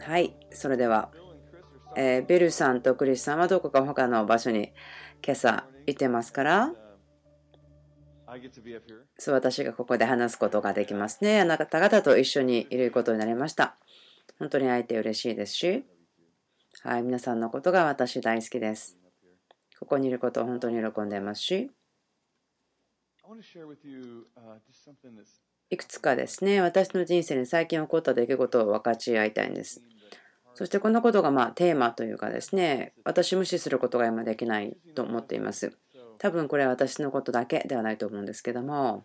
はい、それでは、えー、ベルさんとクリスさんはどこか他の場所に今朝行ってますから、そう私がここで話すことができますね。あなた方と一緒にいることになりました。本当に会えて嬉しいですし、はい、皆さんのことが私大好きです。ここにいることを本当に喜んでますし、いくつかですね、私の人生に最近起こった出来事を分かち合いたいんです。そしてこのことがまあテーマというかですね、私無視することが今できないと思っています。多分これは私のことだけではないと思うんですけども、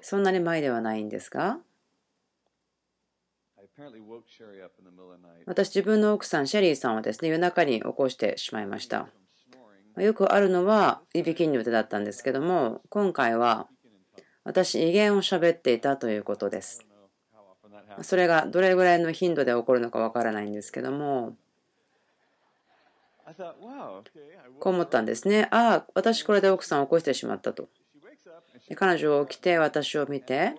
そんなに前ではないんですが、私自分の奥さんシェリーさんをですね夜中に起こしてしまいましたよくあるのはいびきによってだったんですけども今回は私威厳を喋っていたということです。それがどれぐらいの頻度で起こるのかわからないんですけどもこう思ったんですね。ああ私これで奥さんを起こしてしまったと。で彼女を起きて私を見て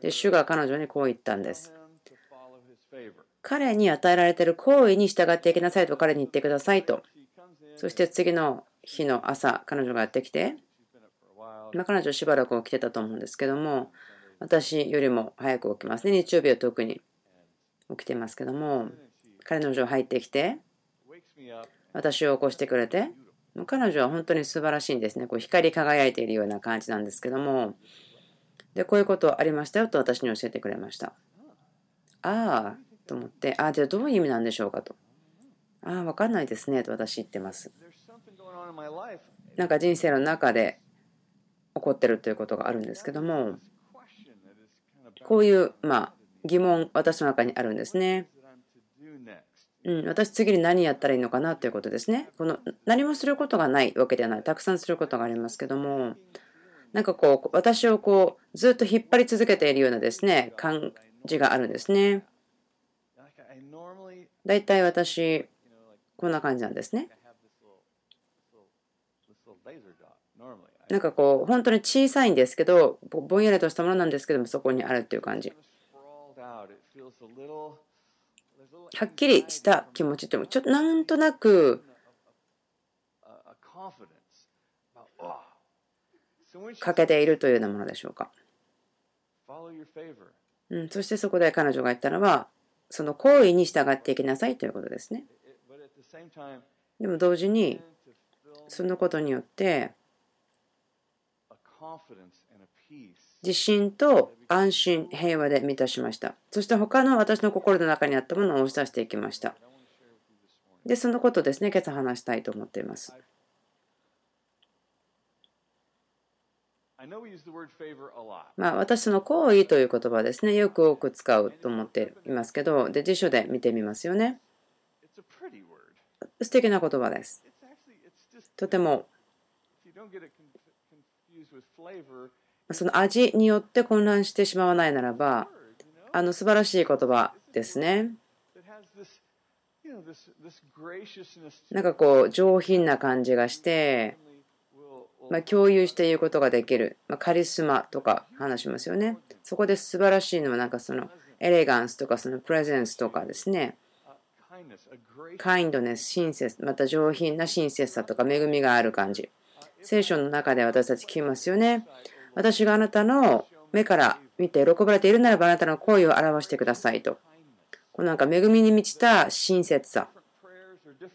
で主が彼女にこう言ったんです。彼に与えられている行為に従っていきなさいと彼に言ってくださいと。そして次の日の朝、彼女がやってきて、まあ、彼女しばらく起きてたと思うんですけども、私よりも早く起きますね。日曜日は特に起きてますけども、彼女入ってきて、私を起こしてくれて、彼女は本当に素晴らしいんですね。こう光り輝いているような感じなんですけども、で、こういうことありましたよと私に教えてくれました。ああ、と思って、ああ、じゃあどういう意味なんでしょうかと。ああ、わかんないですねと私言ってます。なんか人生の中で起こってるということがあるんですけども、こういう、まあ、疑問、私の中にあるんですね。うん、私次に何やったらいいのかなということですね。この何もすることがないわけではない。たくさんすることがありますけども、なんかこう、私をこう、ずっと引っ張り続けているようなですね、感じがあるんですね。大体私、こんな感じなんですね。なんかこう、本当に小さいんですけど、ぼんやりとしたものなんですけども、そこにあるっていう感じ。はっきりした気持ちっても、ちょっとなんとなく、欠けているというようなものでしょうか。うん、そしてそこで彼女が言ったのは、その行為に従っていきなさいということですね。でも同時にそのことによって自信と安心平和で満たしました。そして他の私の心の中にあったものを押し出していきました。でそのことですね今朝話したいと思っています。まあ、私の行為という言葉ですね、よく多く使うと思っていますけど、で辞書で見てみますよね。素敵な言葉です。とてもその味によって混乱してしまわないならば、あの素晴らしい言葉ですね。なんかこう上品な感じがして、まあ、共有して言うことができる、まあ、カリスマとか話しますよね。そこで素晴らしいのはなんかそのエレガンスとかそのプレゼンスとかですね。カインドネス、親切、また上品な親切さとか恵みがある感じ。聖書の中で私たち聞きますよね。私があなたの目から見て喜ばれているならばあなたの行為を表してくださいと。このなんか恵みに満ちた親切さ。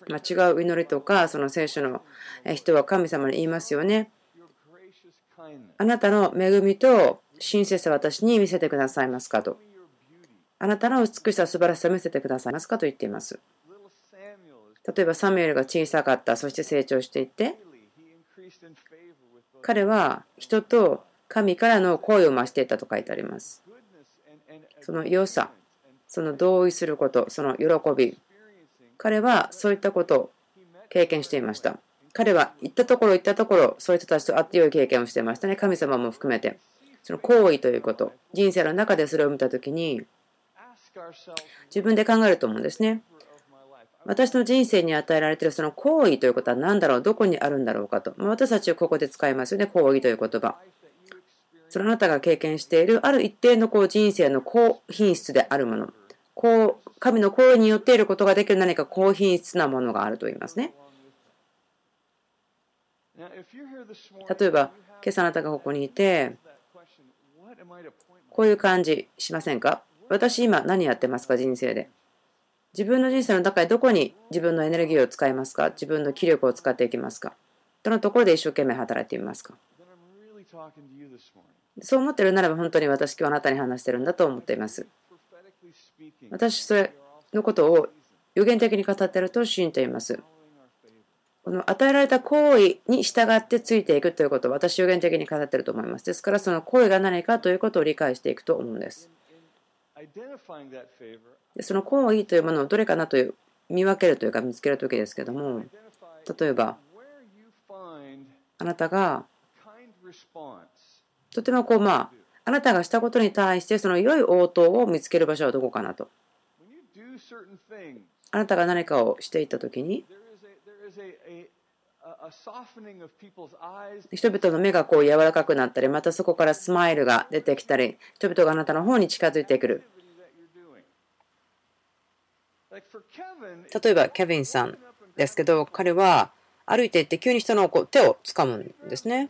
ま違う祈りとか、その聖書の人は神様に言いますよね。あなたの恵みと親切さ私に見せてくださいますかと。あなたの美しさ、素晴らしさを見せてくださいますかと言っています。例えばサミュエルが小さかった、そして成長していって、彼は人と神からの声を増していたと書いてあります。その良さ、その同意すること、その喜び、彼はそういったことを経験していました。彼は行ったところ行ったところ、そういう人たちと会って良い経験をしていましたね。神様も含めて。その行為ということ、人生の中でそれを見たときに、自分で考えると思うんですね。私の人生に与えられているその行為ということは何だろうどこにあるんだろうかと。私たちはここで使いますよね。行為という言葉。そのあなたが経験しているある一定のこう人生の高品質であるもの、こう神の声によっていることができる何か高品質なものがあると言いますね。例えば、今朝あなたがここにいて、こういう感じしませんか？私今何やってますか？人生で。自分の人生の中でどこに自分のエネルギーを使いますか？自分の気力を使っていきますか？どのところで一生懸命働いてみますか？そう思ってるならば本当に私今日あなたに話しているんだと思っています。私それのことを予言的に語っていると信じています。この与えられた行為に従ってついていくということを私予言的に語っていると思います。ですからその行為が何かということを理解していくと思うんです。でその行為というものをどれかなという見分けるというか見つける時ですけども例えばあなたがとてもこうまああなたがしたことに対してその良い応答を見つける場所はどこかなと。あなたが何かをしていった時に人々の目がこう柔らかくなったりまたそこからスマイルが出てきたり人々があなたの方に近づいてくる。例えばケビンさんですけど彼は歩いていって急に人のこう手を掴むんですね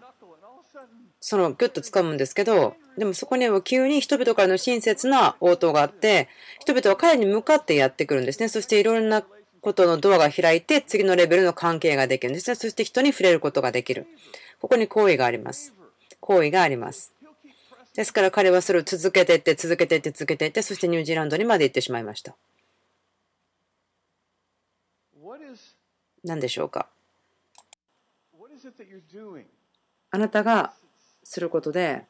そのギュッと掴むんですけどでもそこには急に人々からの親切な応答があって人々は彼に向かってやってくるんですねそしていろんなことのドアが開いて次のレベルの関係ができるんですね。そして人に触れることができる。ここに行為があります。行為があります。ですから彼はそれを続けていって続けていって続けていってそしてニュージーランドにまで行ってしまいました。何でしょうかあなたがすることで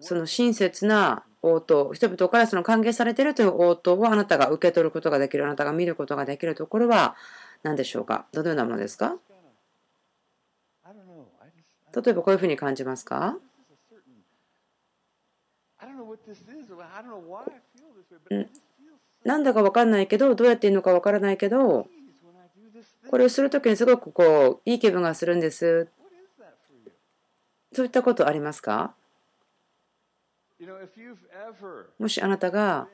その親切な応答、人々からその歓迎されているという応答をあなたが受け取ることができる、あなたが見ることができるところは何でしょうかどのようなものですか例えばこういうふうに感じますかなんだか分かんないけど、どうやっていいのか分からないけど、これをするときにすごくこういい気分がするんです。そういったことありますか？もしあなたが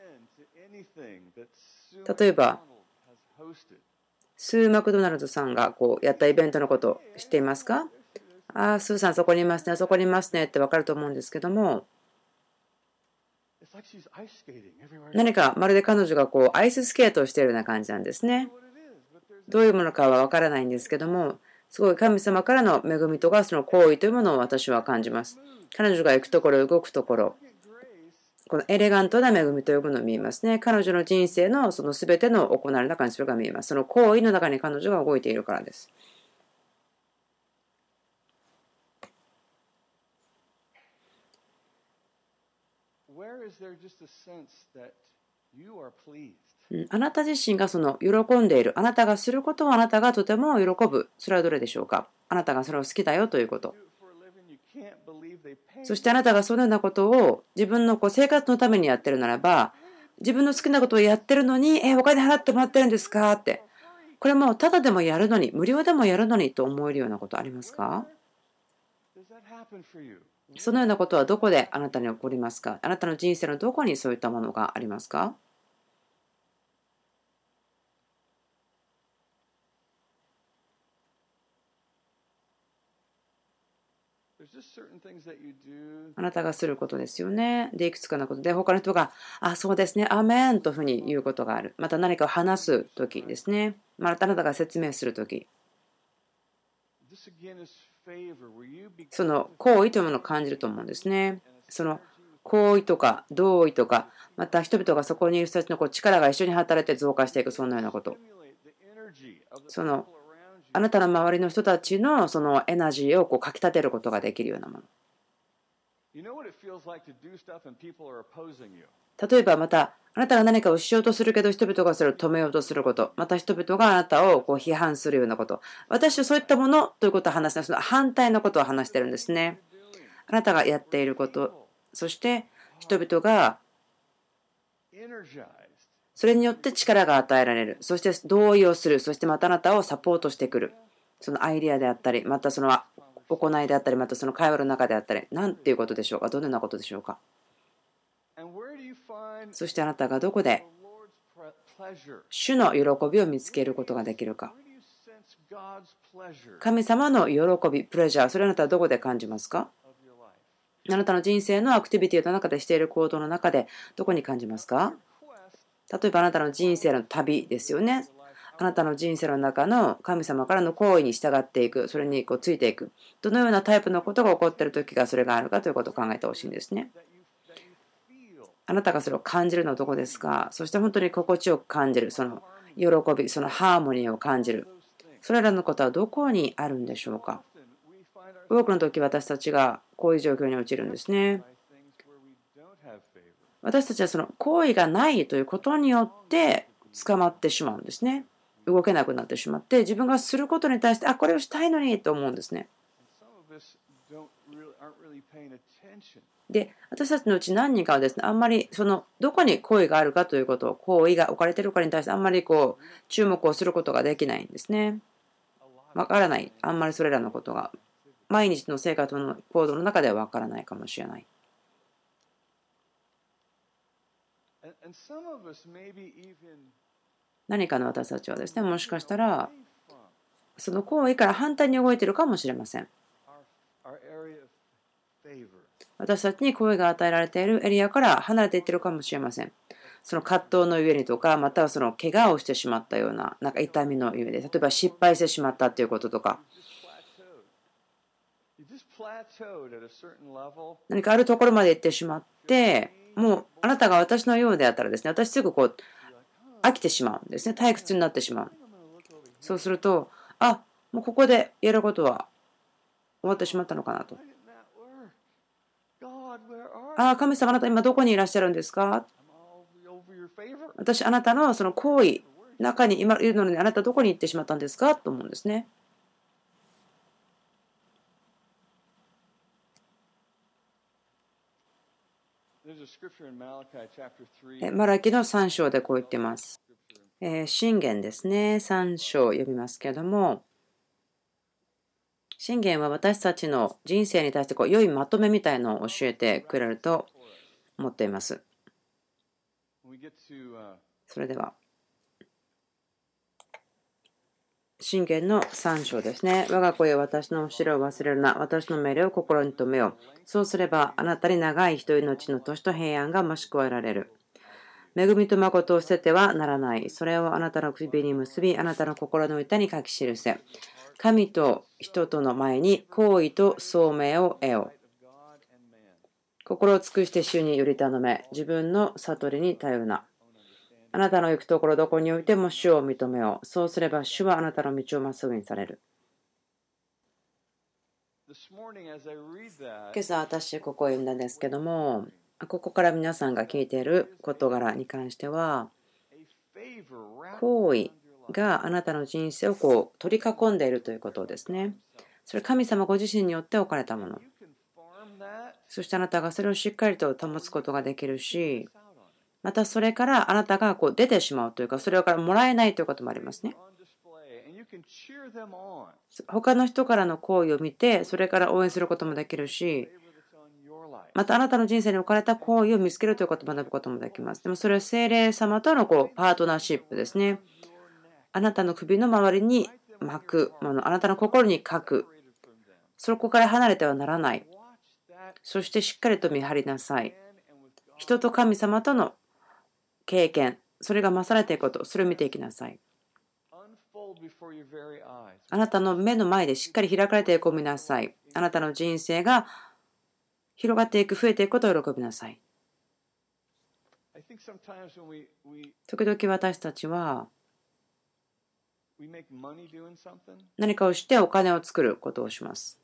例えばスー・マクドナルドさんがこうやったイベントのこと知っていますか？ああ、スーさんそこにいますね、そこにいますねって分かると思うんですけども何かまるで彼女がこうアイススケートをしているような感じなんですね。どういうものかは分からないんですけどもすごい神様からの恵みとかその行為というものを私は感じます。彼女が行くところ動くところこのエレガントな恵みというものを見えますね。彼女の人生のその全ての行われる中にそれが見えます。その行為の中に彼女が動いているからです。あなた自身がその喜んでいる、あなたがすることをあなたがとても喜ぶ、それはどれでしょうか？あなたがそれを好きだよということ。そしてあなたがそのようなことを自分のこう生活のためにやってるならば、自分の好きなことをやってるのに、え、お金払ってもらってるんですか？って。これもただでもやるのに、無料でもやるのにと思えるようなことありますか？そのようなことはどこであなたに起こりますか？あなたの人生のどこにそういったものがありますか？あなたがすることですよね。で、いくつかのことで、他の人が、あ、そうですね、アメンというふうに言うことがある。また何かを話すときですね。またあなたが説明するとき。その行為というものを感じると思うんですね。その行為とか同意とか、また人々がそこにいる人たちのこう力が一緒に働いて増加していく、そんなようなこと。そのあなたの周りの人たちのそのエナジーをこうかきたてることができるようなもの。例えばまたあなたが何かをしようとするけど人々がそれを止めようとすること。また人々があなたをこう批判するようなこと。私はそういったものということを話してその反対のことを話してるんですね。あなたがやっていること。そして人々がそれによって力が与えられる。そして同意をする。そしてまたあなたをサポートしてくる。そのアイデアであったり、またその行いであったりまたその会話の中であったり。何ていうことでしょうか？どのようなことでしょうか？そしてあなたがどこで主の喜びを見つけることができるか？神様の喜びプレジャーそれあなたはどこで感じますか？あなたの人生のアクティビティの中でしている行動の中でどこに感じますか？例えばあなたの人生の旅ですよね。あなたの人生の中の神様からの行為に従っていく、それにこうついていく。どのようなタイプのことが起こっている時がそれがあるかということを考えてほしいんですね。あなたがそれを感じるのはどこですか？そして本当に心地よく感じる、その喜び、そのハーモニーを感じる。それらのことはどこにあるんでしょうか？多くの時私たちがこういう状況に陥るんですね。私たちはその行為がないということによって捕まってしまうんですね。動けなくなってしまって自分がすることに対してあこれをしたいのにと思うんですね。で私たちのうち何人かはですねあんまりそのどこに行為があるかということを行為が置かれてるかに対してあんまりこう注目をすることができないんですね。わからないあんまりそれらのことが毎日の生活の行動の中ではわからないかもしれない。何かの私たちはですねもしかしたらその行為から反対に動いているかもしれません。私たちに声が与えられているエリアから離れていってるかもしれません。その葛藤のゆえにとかまたはその怪我をしてしまったようななんか痛みのゆえで例えば失敗してしまったということとか。何かあるところまで行ってしまってもうあなたが私のようであったらですね私すぐこう飽きてしまうんですね。退屈になってしまう。そうするとあもうここでやることは終わってしまったのかなと。ああ神様あなた今どこにいらっしゃるんですか？私あなたのその行為中に今いるのにあなたどこに行ってしまったんですか？と思うんですね。マラキの3章でこう言ってます。信玄ですね。3章読みますけれども、信玄は私たちの人生に対してこう良いまとめみたいのを教えてくれると思っています。それでは。信玄の3章ですね。我が子よ私の後ろを忘れるな。私の命令を心に留めよう。そうすれば、あなたに長い人命の年と平安が増し加えられる。恵みと誠を捨ててはならない。それをあなたの首に結び、あなたの心の板に書き記せ。神と人との前に好意と聡明を得よう。心を尽くして主により頼め、自分の悟りに頼るな。あなたの行くところどこにおいても主を認めよう。そうすれば主はあなたの道をまっすぐにされる。今朝私ここを読んだんですけども、ここから皆さんが聞いている事柄に関しては、行為があなたの人生をこう取り囲んでいるということですね。それ神様ご自身によって置かれたもの。そしてあなたがそれをしっかりと保つことができるし、またそれからあなたがこう出てしまうというか、それからもらえないということもありますね。他の人からの行為を見て、それから応援することもできるし、またあなたの人生に置かれた行為を見つけるということを学ぶこともできます。でもそれは精霊様とのこうパートナーシップですね。あなたの首の周りに巻くもの、あなたの心に書く。そこから離れてはならない。そしてしっかりと見張りなさい。人と神様との経験、それが増されていくこと、それを見ていきなさい。あなたの目の前でしっかり開かれていくを見なさい。あなたの人生が広がっていく、増えていくことを喜びなさい。時々私たちは何かをしてお金を作ることをします。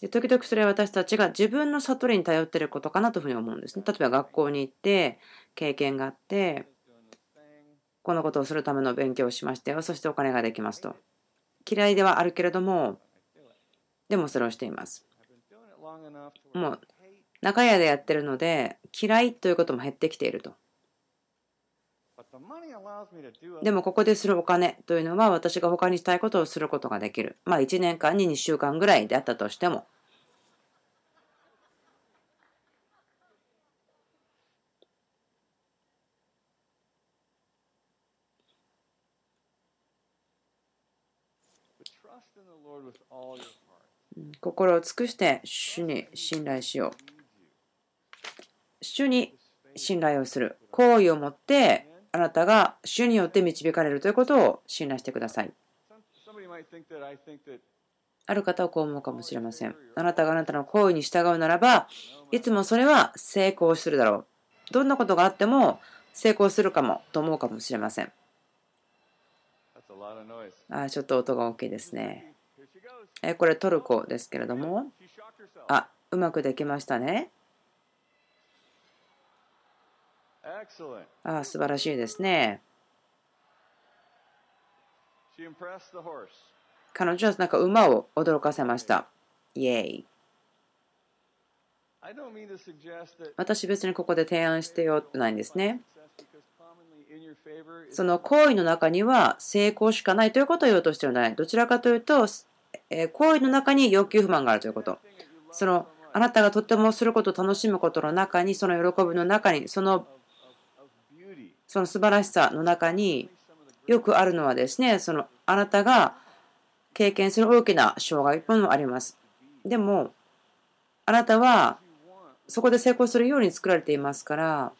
で時々それは私たちが自分の悟りに頼っていることかなというふうに思うんですね。例えば学校に行って経験があってこのことをするための勉強をしましてそしてお金ができますと。嫌いではあるけれどもでもそれをしています。もう仲屋でやってるので嫌いということも減ってきていると。でもここでするお金というのは私が他にしたいことをすることができる。まあ1年間に2週間ぐらいであったとしても。心を尽くして主に信頼しよう。主に信頼をする。好意を持ってあなたが主によって導かれるということを信頼してください。ある方はこう思うかもしれません。あなたがあなたの行為に従うならば、いつもそれは成功するだろう。どんなことがあっても成功するかもと思うかもしれません。あちょっと音が大きいですね。えこれトルコですけれども、あうまくできましたね。ああ、素晴らしいですね。彼女はなんか馬を驚かせました。イエイ。私別にここで提案してよってないんですね。その行為の中には成功しかないということを言おうとしてはない。どちらかというと、え行為の中に欲求不満があるということ。そのあなたがとてもすることを楽しむことの中に、その喜びの中に、そのその素晴らしさの中によくあるのはですね、そのあなたが経験する大きな障害もあります。でも、あなたはそこで成功するように作られていますから、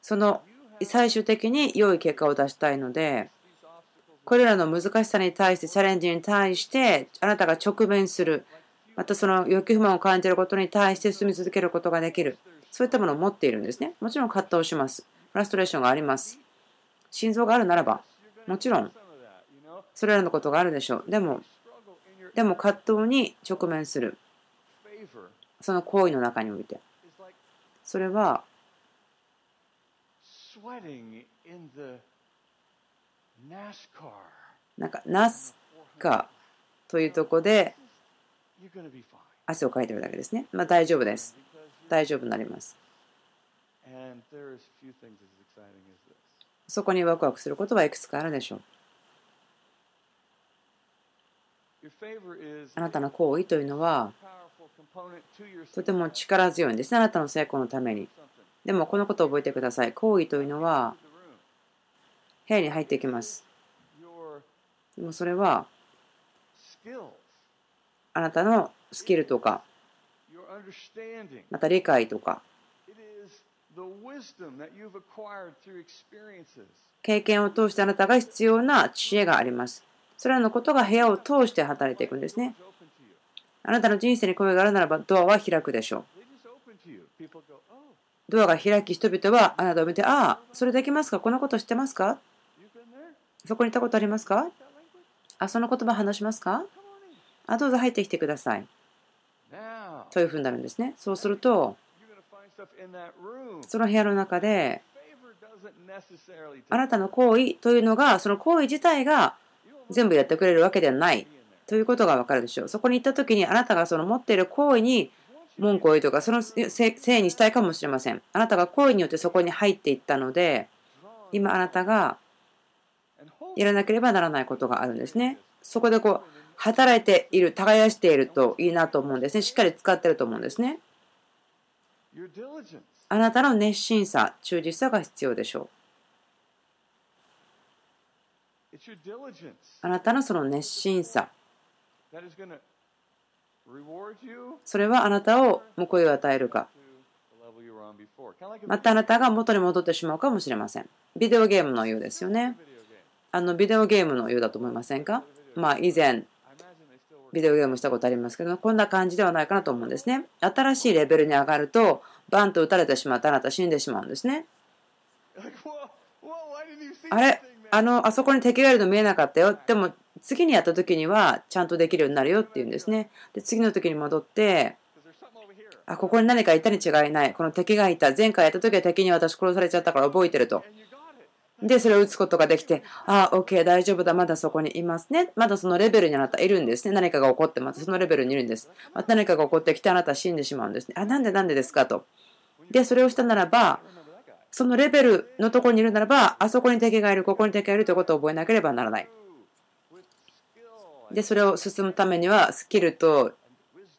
その最終的に良い結果を出したいので、これらの難しさに対して、チャレンジに対して、あなたが直面する、またその欲求不満を感じることに対して進み続けることができる、そういったものを持っているんですね。もちろん葛藤します。フラストレーションがあります。心臓があるならば、もちろん、それらのことがあるでしょう。でも、でも葛藤に直面する。その行為の中において。それは、なんか、ナスカというとこで汗をかいてるだけですね。まあ大丈夫です。大丈夫になります。そこにワクワクすることはいくつかあるでしょう。あなたの行為というのはとても力強いんですね。あなたの成功のために。でもこのことを覚えてください。行為というのは部屋に入っていきます。でもそれはあなたのスキルとかまた理解とか経験を通してあなたが必要な知恵があります。それらのことが部屋を通して働いていくんですね。あなたの人生に声があるならばドアは開くでしょう。ドアが開き人々はあなたを見て、ああ、それできますか？このこと知ってますか？そこに行ったことありますか？あ、その言葉話しますか？あ、どうぞ入ってきてください。というふうになるんですね。そうすると、その部屋の中であなたの行為というのがその行為自体が全部やってくれるわけではないということが分かるでしょう。そこに行った時にあなたがその持っている行為に文句を言うとかそのせいにしたいかもしれません。あなたが行為によってそこに入っていったので今あなたがやらなければならないことがあるんですね。そこでこう働いている、耕しているといいなと思うんですね。しっかり使ってると思うんですね。あなたの熱心さ、忠実さが必要でしょう。あなたのその熱心さ。それはあなたを報いを与えるか。またあなたが元に戻ってしまうかもしれません。ビデオゲームのようですよね。あのビデオゲームのようだと思いませんか？まあ以前ビデオゲームしたことありますけど、こんな感じではないかなと思うんですね。新しいレベルに上がると、バンと撃たれてしまったあなた死んでしまうんですね。あれ？あの、あそこに敵がいるの見えなかったよ。でも、次にやった時にはちゃんとできるようになるよっていうんですね。で、次の時に戻って、あ、ここに何かいたに違いない。この敵がいた。前回やった時は敵に私殺されちゃったから覚えてると。で、それを打つことができて、ああ、OK、大丈夫だ、まだそこにいますね。まだそのレベルにあなたいるんですね。何かが起こって、またそのレベルにいるんです。また何かが起こってきて、あなたは死んでしまうんですね。あ、なんでなんでですか？と。で、それをしたならば、そのレベルのところにいるならば、あそこに敵がいる、ここに敵がいるということを覚えなければならない。で、それを進むためには、スキルと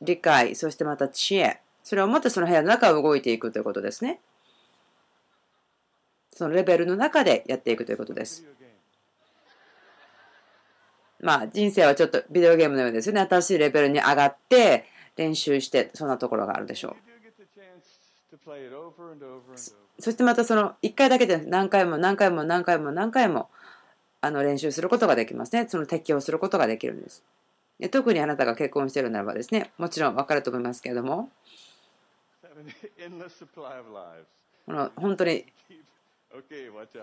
理解、そしてまた知恵、それを持ってその部屋の中を動いていくということですね。そのレベルの中でやっていくということです。まあ人生はちょっとビデオゲームのようですよね。新しいレベルに上がって練習してそんなところがあるでしょう。そしてまたその1回だけで何回も何回も何回も何回もあの練習することができますね。その適応することができるんです。特にあなたが結婚しているならばですね、もちろん分かると思いますけれども、この本当に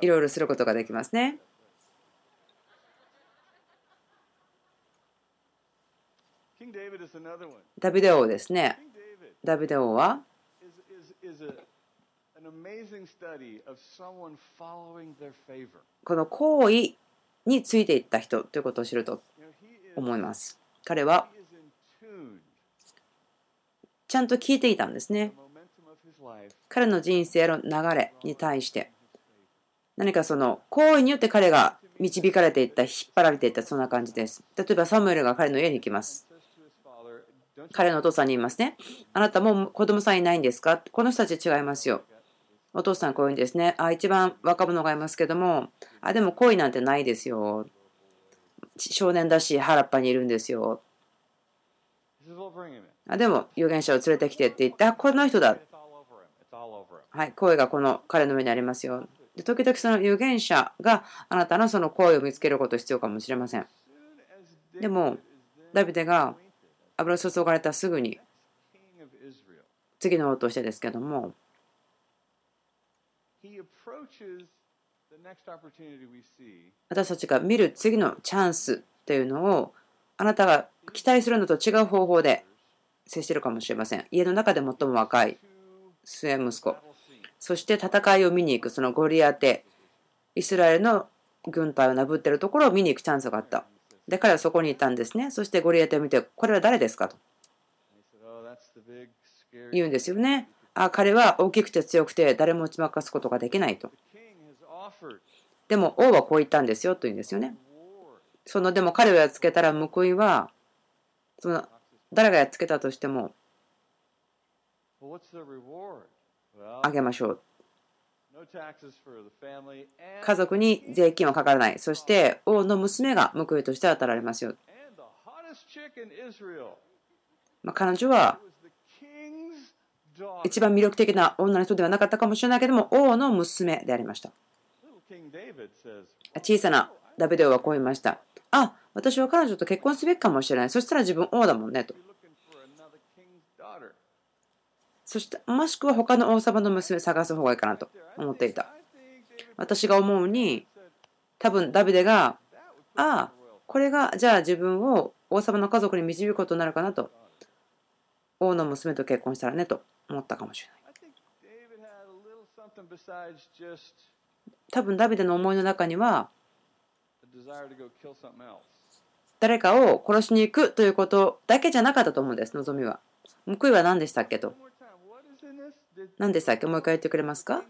いろいろすることができますね。ダビデ王ですね。ダビデ王は？この行為についていった人ということを知ると思います。彼はちゃんと聞いていたんですね。彼の人生の流れに対して何かその行為によって彼が導かれていった引っ張られていったそんな感じです。例えばサムエルが彼の家に行きます。彼のお父さんに言いますね。あなたも子供さんいないんですか？この人たち違いますよ。お父さんこういうんですね。あ一番若者がいますけどもあでも恋なんてないですよ。少年だし原っぱにいるんですよ。あでも預言者を連れてきてって言ってあこの人だ。はい、声がこの彼の上にありますよ。で時々その預言者があなたのその声を見つけること必要かもしれません。でも、ダビデが油注がれたすぐに次の王としてですけども私たちが見る次のチャンスっていうのをあなたが期待するのと違う方法で接してるかもしれません家の中で最も若い末息子そして戦いを見に行くそのゴリアテ。イスラエルの軍隊をなぶってるところを見に行くチャンスがあった。で彼はそこにいたんですね。そしてゴリアテを見てこれは誰ですかと。言うんですよね。あ彼は大きくて強くて誰も打ち負かすことができないと。でも王はこう言ったんですよと言うんですよね。そのでも彼をやっつけたら報いはその誰がやっつけたとしてもあげましょう。家族に税金はかからない。そして王の娘が報いとして与えられますよ。まあ、彼女は一番魅力的な女の人ではなかったかもしれないけども王の娘でありました。小さなダビデオはこう言いました。あ、私は彼女と結婚すべきかもしれない。そしたら自分王だもんねと。そしてもしくは他の王様の娘探す方がいいかなと思っていた。私が思うに多分ダビデがああこれがじゃあ自分を王様の家族に導くことになるかなと王の娘と結婚したらねと思ったかもしれない。多分ダビデの思いの中には誰かを殺しに行くということだけじゃなかったと思うんです望みは。報いは何でしたっけと。何でしたっけもう一回言ってくれますか？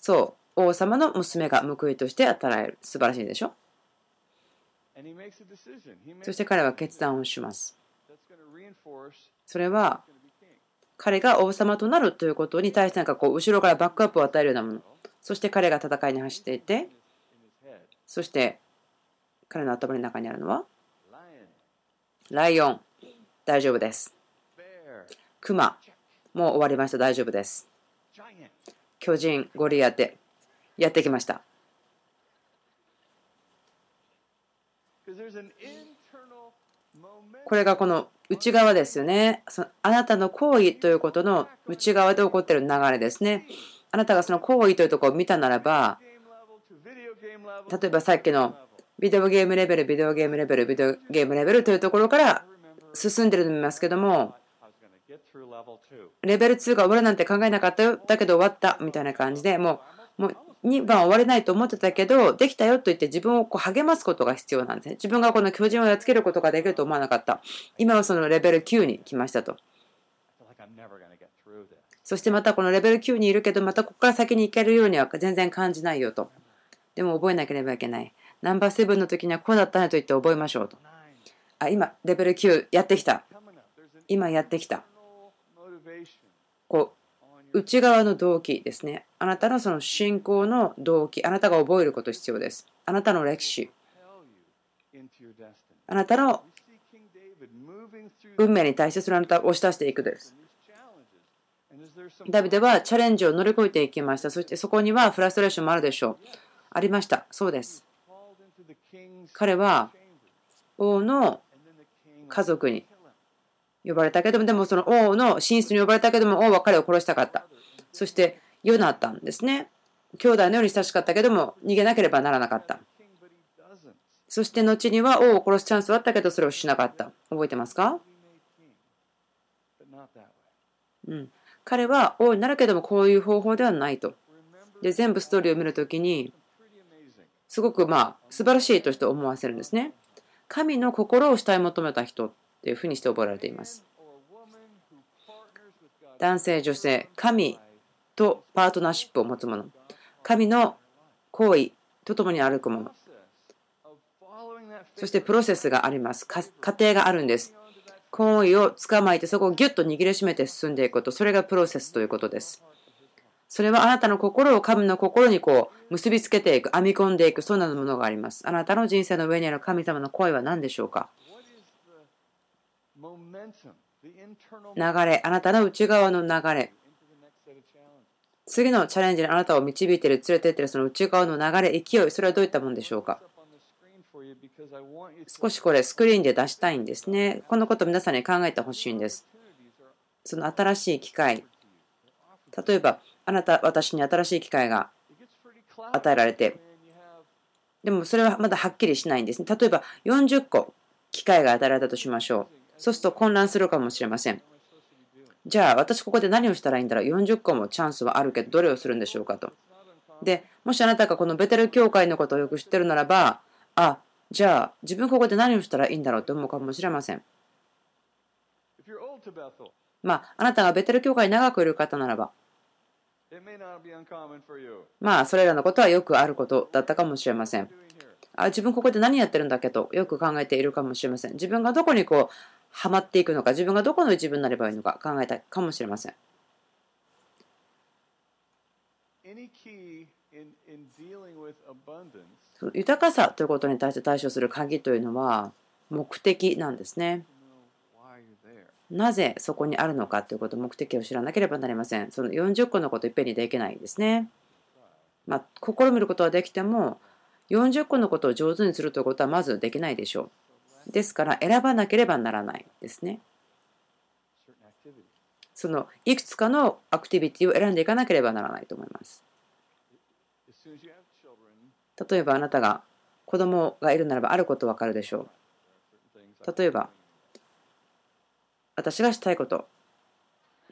そう、王様の娘が報いとして与える。素晴らしいでしょ？そして彼は決断をします。それは彼が王様となるということに対してなんかこう後ろからバックアップを与えるようなもの。そして彼が戦いに走っていて、そして彼の頭の中にあるのはライオン。大丈夫です。クマ。もう終わりました。大丈夫です。巨人、ゴリアテ、やってきました。これがこの内側ですよね。そのあなたの行為ということの内側で起こっている流れですね。あなたがその行為というところを見たならば、例えばさっきのビデオゲームレベル、ビデオゲームレベル、ビデオゲームレベルというところから進んでると思いますけども、レベル2が終わるなんて考えなかったよ。だけど終わった。みたいな感じで、もう、もう2番終われないと思ってたけど、できたよと言って自分をこう励ますことが必要なんですね。自分がこの巨人をやっつけることができると思わなかった。今はそのレベル9に来ましたと。そしてまたこのレベル9にいるけど、またここから先に行けるようには全然感じないよと。でも覚えなければいけない。ナンバー7の時にはこうだったねと言って覚えましょうと。あ、今、レベル9やってきた。今やってきた。こう、内側の動機ですね。あなたのその信仰の動機、あなたが覚えること必要です。あなたの歴史。あなたの運命に対してそれあなたを押し出していくです。ダビデはチャレンジを乗り越えていきました。そしてそこにはフラストレーションもあるでしょう。ありました。そうです。彼は王の家族に呼ばれたけども、でもその王の寝室に呼ばれたけども、王は彼を殺したかった。そしてヨナタンですね。兄弟のように親しかったけども、逃げなければならなかった。そして後には王を殺すチャンスはあったけど、それをしなかった。覚えてますか？うん。彼は王になるけどもこういう方法ではないと。で全部ストーリーを見るときにすごくまあ素晴らしいとして思わせるんですね。神の心を主体求めた人っていうふうにして覚えられています。男性、女性、神とパートナーシップを持つ者。神の行為とともに歩く者。そしてプロセスがあります。過程があるんです。行為を捕まえてそこをギュッと握りしめて進んでいくこと、それがプロセスということです。それはあなたの心を神の心にこう結びつけていく、編み込んでいく、そんなものがあります。あなたの人生の上にある神様の声は何でしょうか？流れ、あなたの内側の流れ。次のチャレンジにあなたを導いている、連れていっているその内側の流れ、勢い、それはどういったものでしょうか？少しこれスクリーンで出したいんですね。このこと皆さんに考えてほしいんです。その新しい機会。例えば、あなた、私に新しい機会が与えられて、でもそれはまだはっきりしないんですね。例えば40個機会が与えられたとしましょう。そうすると混乱するかもしれません。じゃあ私ここで何をしたらいいんだろう ?40 個もチャンスはあるけどどれをするんでしょうかと。で、もしあなたがこのベテル教会のことをよく知ってるならば、あ、じゃあ自分ここで何をしたらいいんだろうと思うかもしれません。まあ、あなたがベテル教会に長くいる方ならば、まあ、それらのことはよくあることだったかもしれません。あ自分ここで何やってるんだっけとよく考えているかもしれません。自分がどこにこう、はまっていくのか、自分がどこの一部になればいいのか考えたいかもしれません。豊かさということに対して対処する鍵というのは目的なんですね。なぜそこにあるのかということ、目的を知らなければなりません。その40個のこといっぺんにできないですね。まあ、試みることはできても、40個のことを上手にするということはまずできないでしょう。ですから、選ばなければならないですね。そのいくつかのアクティビティを選んでいかなければならないと思います。例えばあなたが子供がいるならばあることわかるでしょう。例えば、私がしたいこと。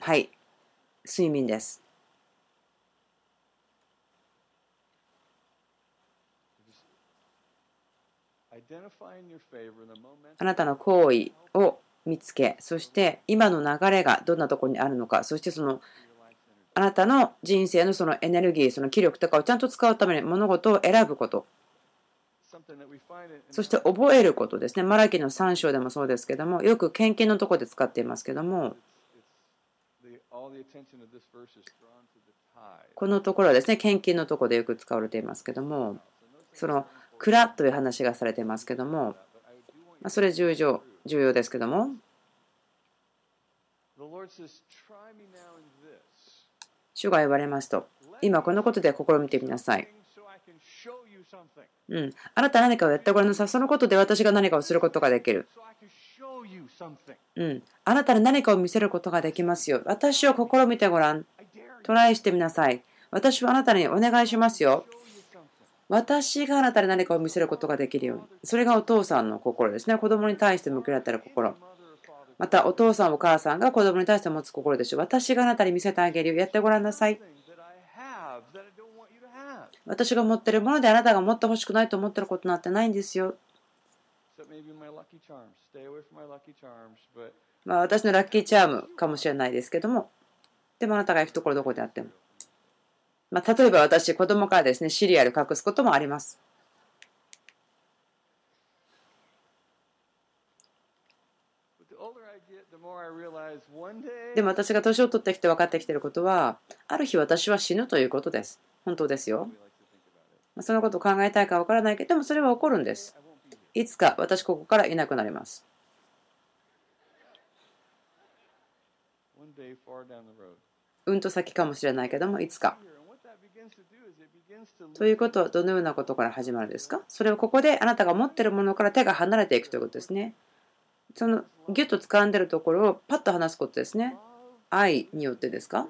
はい、睡眠です。あなたの行為を見つけ、そして今の流れがどんなところにあるのか、そしてそのあなたの人生のそのエネルギー、その気力とかをちゃんと使うために物事を選ぶこと。そして覚えることですね。マラキの3章でもそうですけども、よく献金のところで使っていますけども、このところはですね、献金のところでよく使われていますけども、その蔵という話がされていますけども、それ重要重要ですけども、主が言われますと、今このことで試みてみなさい。うん、あなた何かをやってごらんなさい。そのことで私が何かをすることができる。うん、あなたに何かを見せることができますよ。私を試みてごらん。トライしてみなさい。私はあなたにお願いしますよ。私があなたに何かを見せることができるように。それがお父さんの心ですね。子供に対して向き合っている心。またお父さんお母さんが子供に対して持つ心でしょう。私があなたに見せてあげるよ。やってごらんなさい。私が持ってるものであなたが持ってほしくないと思ってることなんてないんですよ。まあ、私のラッキーチャームかもしれないですけども、でもあなたが行くところどこであっても。まあ、例えば私、子供からですね、シリアル隠すこともあります。でも私が年を取ってきて分かってきていることは、ある日私は死ぬということです。本当ですよ。そのことを考えたいか分からないけど、でもそれは起こるんです。いつか私ここからいなくなります。うんと先かもしれないけども、いつか。ということはどのようなことから始まるんですか？それはここであなたが持ってるものから手が離れていくということですね。そのギュッと掴んでるところをパッと離すことですね。愛によってですか？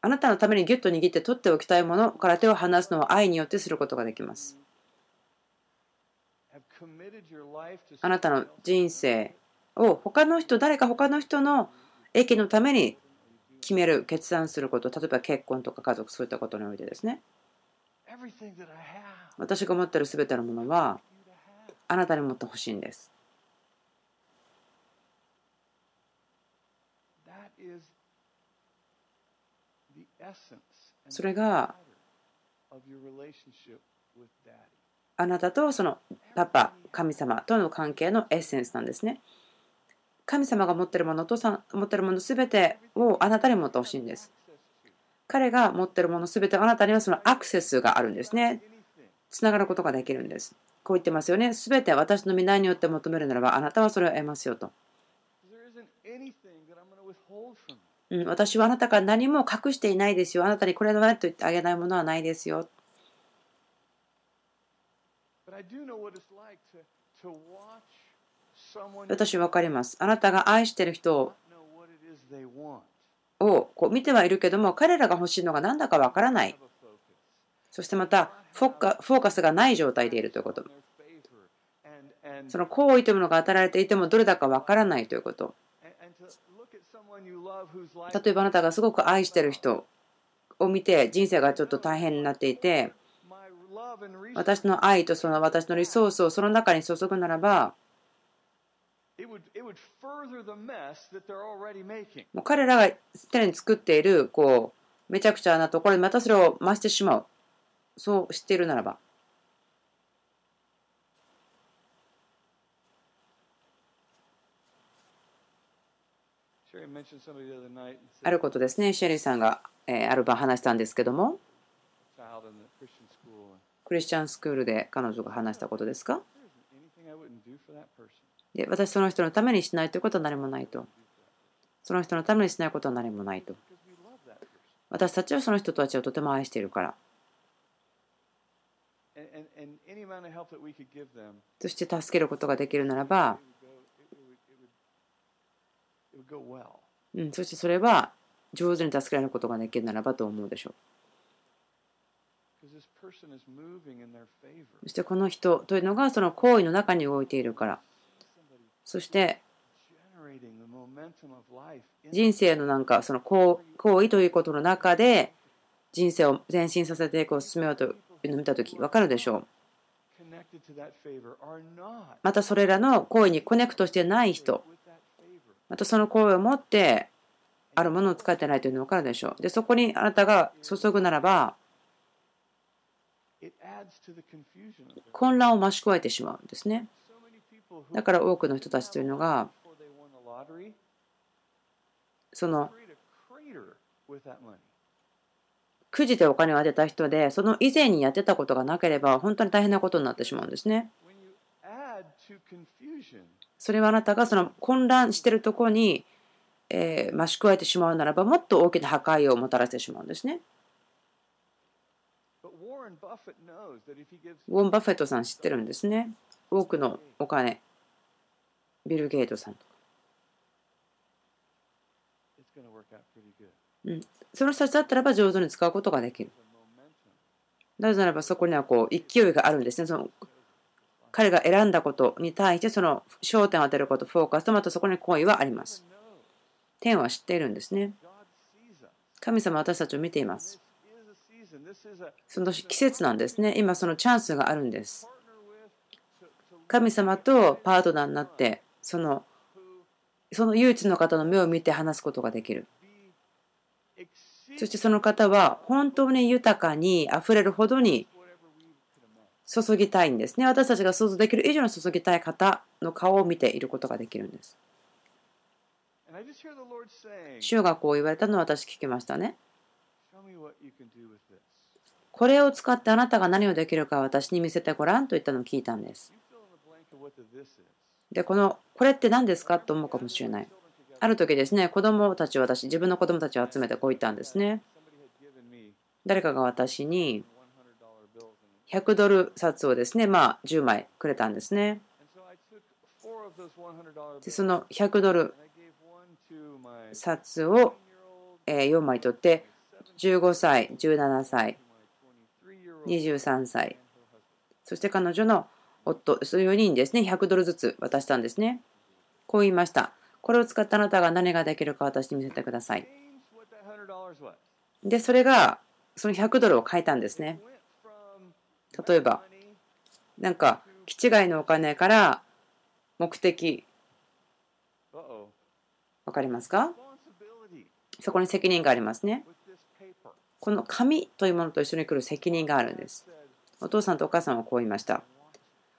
あなたのためにギュッと握って取っておきたいものから手を離すのは愛によってすることができます。あなたの人生を他の人、誰か他の人の益のために決める、決断すること、例えば結婚とか家族、そういったことにおいてですね。私が持っている全てのものはあなたにもっと欲しいんです。それがあなたとそのパパ、神様との関係のエッセンスなんですね。神様が持ってるものと持ってるものすべてをあなたに持ってほしいんです。彼が持ってるものすべてあなたにはそのアクセスがあるんですね。つながることができるんです。こう言ってますよね。すべて私の皆によって求めるならばあなたはそれを得ますよと。うん、私はあなたから何も隠していないですよ。あなたにこれだなと言ってあげないものはないですよ。私は分かります。あなたが愛している人をこう見てはいるけども、彼らが欲しいのが何だか分からない。そしてまたフォーカスがない状態でいるということ。その行為というものが与えられていてもどれだか分からないということ。例えばあなたがすごく愛してる人を見て人生がちょっと大変になっていて私の愛とその私のリソースをその中に注ぐならばもう彼らがすでに作っているこうめちゃくちゃなところにまたそれを増してしまう。そう知っているならば。あることですね、シェリーさんが、えある晩話したんですけども、クリスチャンスクールで彼女が話したことですか？で私、その人のためにしないということは何もないと。その人のためにしないことは何もないと。私たちはその人たちをとても愛しているから。そして助けることができるならば、うん、そしてそれは上手に助けられることができるならばと思うでしょう。そしてこの人というのがその行為の中に動いているから。そして人生のなんかその行為ということの中で人生を前進させていくを進めようというのを見たとき分かるでしょう。またそれらの行為にコネクトしてない人またその声を持ってあるものを使ってないというのが分かるでしょう。で、そこにあなたが注ぐならば、混乱を増し加えてしまうんですね。だから多くの人たちというのが、そのくじでお金を当てた人で、その以前にやってたことがなければ、本当に大変なことになってしまうんですね。それはあなたがその混乱しているところに、えー、増し加えてしまうならばもっと大きな破壊をもたらしてしまうんですね。ウォン・バフェットさん知ってるんですね。多くのお金、ビル・ゲイトさんとか。うん、その人たちだったらば上手に使うことができる。なぜならばそこにはこう勢いがあるんですね。その彼が選んだことに対してその焦点を当てること、フォーカスとまたそこに行為はあります。天は知っているんですね。神様は私たちを見ています。その季節なんですね。今そのチャンスがあるんです。神様とパートナーになって、そのその唯一の方の目を見て話すことができる。そしてその方は本当に豊かにあふれるほどに注ぎたいんですね。私たちが想像できる以上の注ぎたい方の顔を見ていることができるんです。主がこう言われたのを私聞きましたね。これを使ってあなたが何をできるか私に見せてごらんと言ったのを聞いたんです。で、この、これって何ですかと思うかもしれない。ある時ですね、子供たちを私、自分の子供たちを集めてこう言ったんですね。誰かが私に100ドル札をですね、まあ10枚くれたんですね。でその100ドル札を4枚取って15歳、17歳、23歳、そして彼女の夫、その4人ですね、100ドルずつ渡したんですね。こう言いました。これを使ってあなたが何ができるか私に見せてください。で、それが、その100ドルを変えたんですね。例えば、なんか、気違いのお金から目的、わかりますか？そこに責任がありますね。この紙というものと一緒に来る責任があるんです。お父さんとお母さんはこう言いました。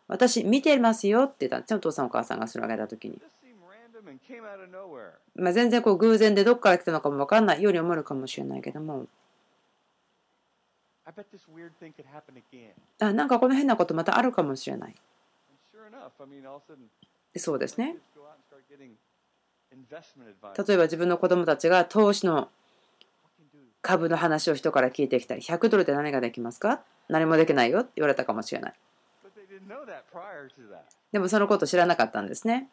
私見てますよって言ったんですお父さんお母さんがそれをあげた時に。まあ、全然こう偶然でどっから来たのかも分かんないように思えるかもしれないけども。あなんかこの変なことまたあるかもしれない。そうですね。例えば自分の子供たちが投資の株の話を人から聞いてきたり、100ドルで何ができますか？何もできないよって言われたかもしれない。でもそのこと知らなかったんですね。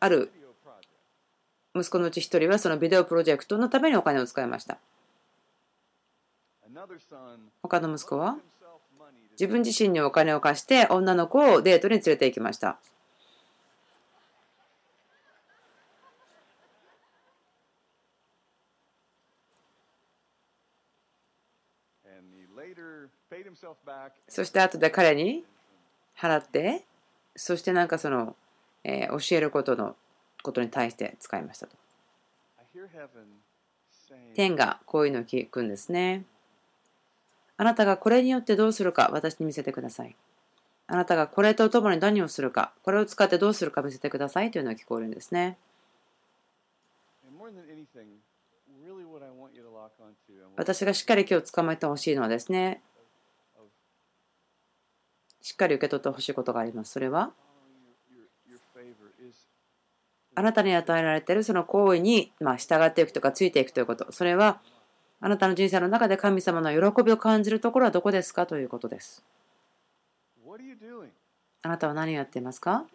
ある息子のうち1人はそのビデオプロジェクトのためにお金を使いました。他の息子は？自分自身にお金を貸して女の子をデートに連れて行きました。そして後で彼に払ってそしてなんかその、えー、教えることのことに対して使いましたと。天がこういうのを聞くんですね。あなたがこれによってどうするか私に見せてください。あなたがこれとともに何をするか、これを使ってどうするか見せてくださいというのが聞こえるんですね。私がしっかり今日捕まえてほしいのはですね、しっかり受け取ってほしいことがあります。それは、あなたに与えられているその行為にま従っていくとかついていくということ。それは、あなたの人生の中で神様の喜びを感じるところはどこですかということです。あなたは何をやっていますか？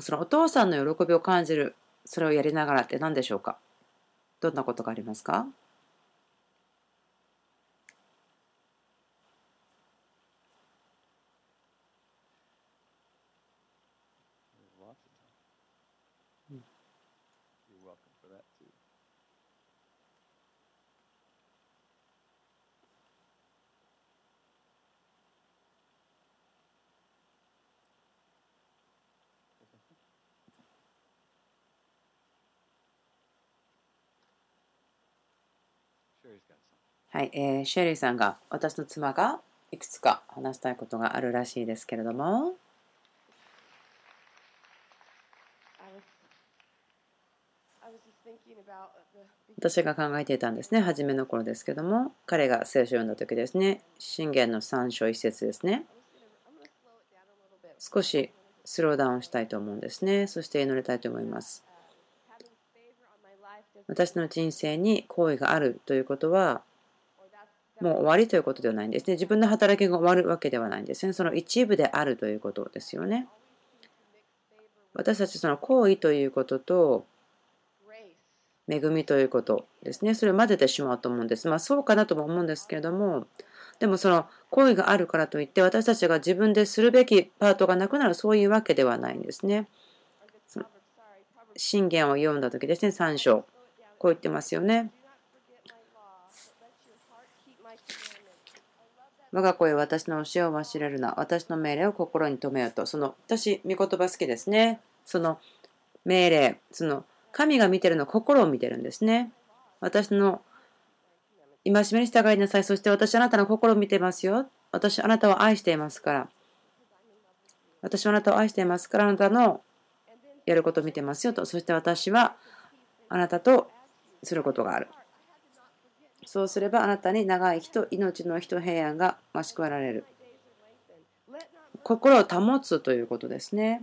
そのお父さんの喜びを感じる、それをやりながらって何でしょうか？どんなことがありますか？はい、えー、シェリーさんが私の妻がいくつか話したいことがあるらしいですけれども。私が考えていたんですね初めの頃ですけども。彼が聖書を読んだ時ですね。信玄の3章1節ですね。少しスローダウンしたいと思うんですね。そして祈りたいと思います。私の人生に好意があるということはもう終わりということではないんですね。自分の働きが終わるわけではないんですね。その一部であるということですよね。私たちその行為ということと恵みということですね。それを混ぜてしまうと思うんです。まあそうかなとも思うんですけれども、でもその行為があるからといって私たちが自分でするべきパートがなくなるそういうわけではないんですね。信玄を読んだ時ですね、3章。こう言ってますよね。我が子へ私の教えを忘れるな。私の命令を心に留めようと。その、私、御言葉好きですね。その命令、その、神が見てるの心を見てるんですね。私の戒めに従いなさい。そして私あなたの心を見てますよ。私あなたを愛していますから。私はあなたを愛していますから、あなたのやることを見てますよと。そして私はあなたとすることがある。そうすればあなたに長い人、命の人、平安が増し加えられる。心を保つということですね。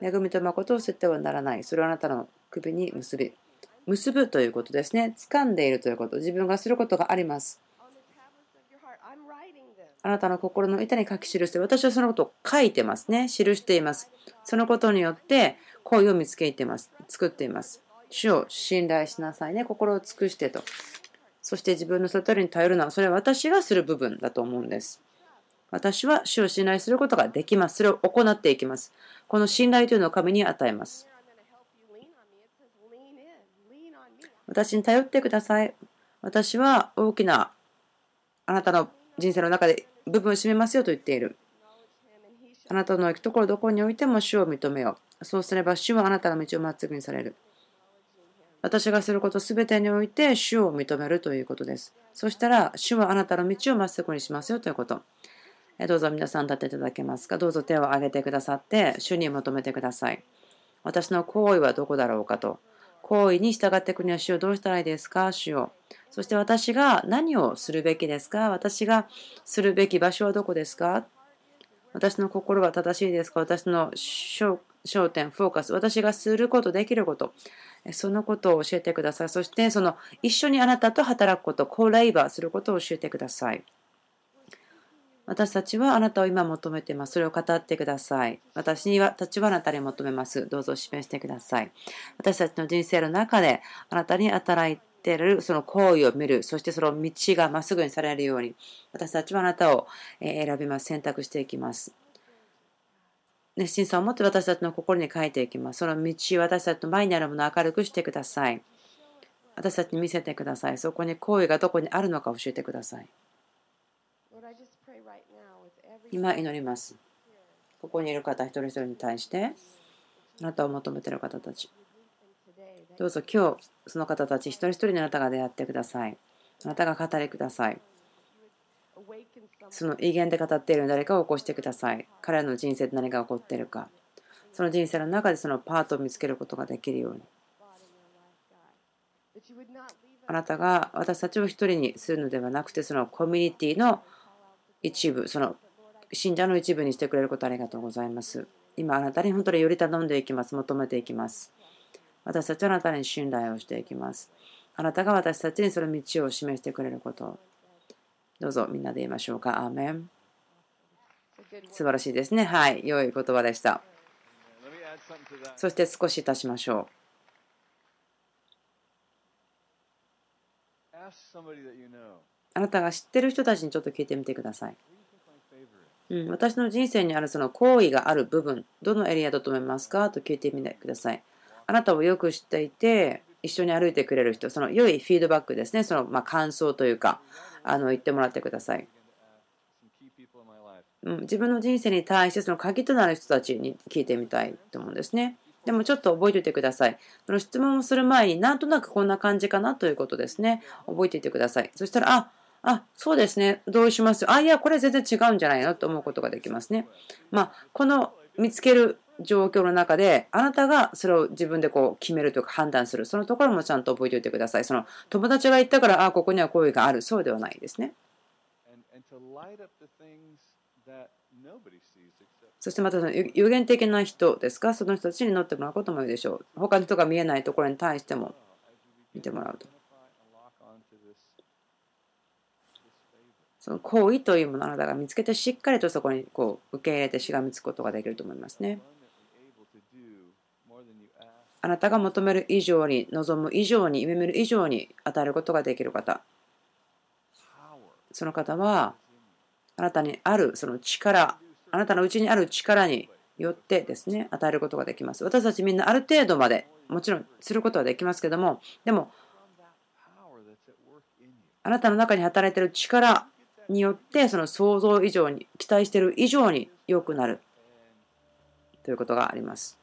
恵みと誠を捨ててはならない。それをあなたの首に結び。結ぶということですね。掴んでいるということ。自分がすることがあります。あなたの心の板に書き記して、私はそのことを書いてますね。記しています。そのことによって、恋を見つけています。作っています。主を信頼しなさいね。心を尽くしてと。そして自分の悟りに頼るのは、それは私がする部分だと思うんです。私は主を信頼することができます。それを行っていきます。この信頼というのを神に与えます。私に頼ってください。私は大きなあなたの人生の中で部分を占めますよと言っている。あなたの行くところどこにおいても主を認めよう。そうすれば主はあなたの道をまっすぐにされる。私がすることすべてにおいて主を認めるということです。そしたら主はあなたの道をまっすぐにしますよということ。どうぞ皆さん立っていただけますか？どうぞ手を挙げてくださって主に求めてください。私の行為はどこだろうかと。行為に従っていくには主をどうしたらいいですか？主を。そして私が何をするべきですか？私がするべき場所はどこですか？私の心は正しいですか？私の焦点、フォーカス、私がすること、できること、そのことを教えてください。そして、その一緒にあなたと働くこと、コーライバーすることを教えてください。私たちはあなたを今求めています。それを語ってください。私にはたちはあなたに求めます。どうぞ示してください。私たちの人生の中であなたに働いているその行為を見る、そしてその道がまっすぐにされるように、私たちはあなたを選びます。選択していきます。熱心さを持って私たちの心に書いていきます。その道、私たちの前にあるものを明るくしてください。私たちに見せてください。そこに行為がどこにあるのか教えてください。今祈ります。ここにいる方一人一人に対して、あなたを求めている方たち。どうぞ今日、その方たち一人一人にあなたが出会ってください。あなたが語りください。その威厳で語っている誰かを起こしてください。彼らの人生で何が起こっているか。その人生の中でそのパートを見つけることができるように。あなたが私たちを一人にするのではなくて、そのコミュニティの一部、その信者の一部にしてくれることありがとうございます。今、あなたに本当により頼んでいきます。求めていきます。私たちはあなたに信頼をしていきます。あなたが私たちにその道を示してくれること。どうぞみんなで言いましょうか。アーメン。素晴らしいですね。はい。良い言葉でした。そして少し足しましょう。あなたが知ってる人たちにちょっと聞いてみてください。うん、私の人生にあるその行為がある部分、どのエリアだと思いますか？と聞いてみてください。あなたをよく知っていて、一緒に歩いてくれる人、その良いフィードバックですね、そのま感想というか、あの言ってもらってください。うん、自分の人生に対してその鍵となる人たちに聞いてみたいと思うんですね。でもちょっと覚えておいてください。その質問をする前になんとなくこんな感じかなということですね。覚えておいてください。そしたら、あ、あ、そうですね。同意します。あ、いや、これ全然違うんじゃないの？と思うことができますね。まあ、この見つける状況の中で、あなたがそれを自分でこう決めるというか判断する。そのところもちゃんと覚えておいてください。その友達が言ったから、あ、ここには行為がある。そうではないですね。そしてまた有限的な人ですか？その人たちに乗ってもらうこともいいでしょう。他の人が見えないところに対しても見てもらうと。その行為というものをあなたが見つけてしっかりとそこにこう受け入れてしがみつくことができると思いますね。あなたが求める以上に望む以上に夢見る以上に与えることができる方その方はあなたにあるその力あなたのうちにある力によってですね与えることができます私たちみんなある程度までもちろんすることはできますけどもでもあなたの中に働いている力によってその想像以上に期待している以上に良くなるということがあります。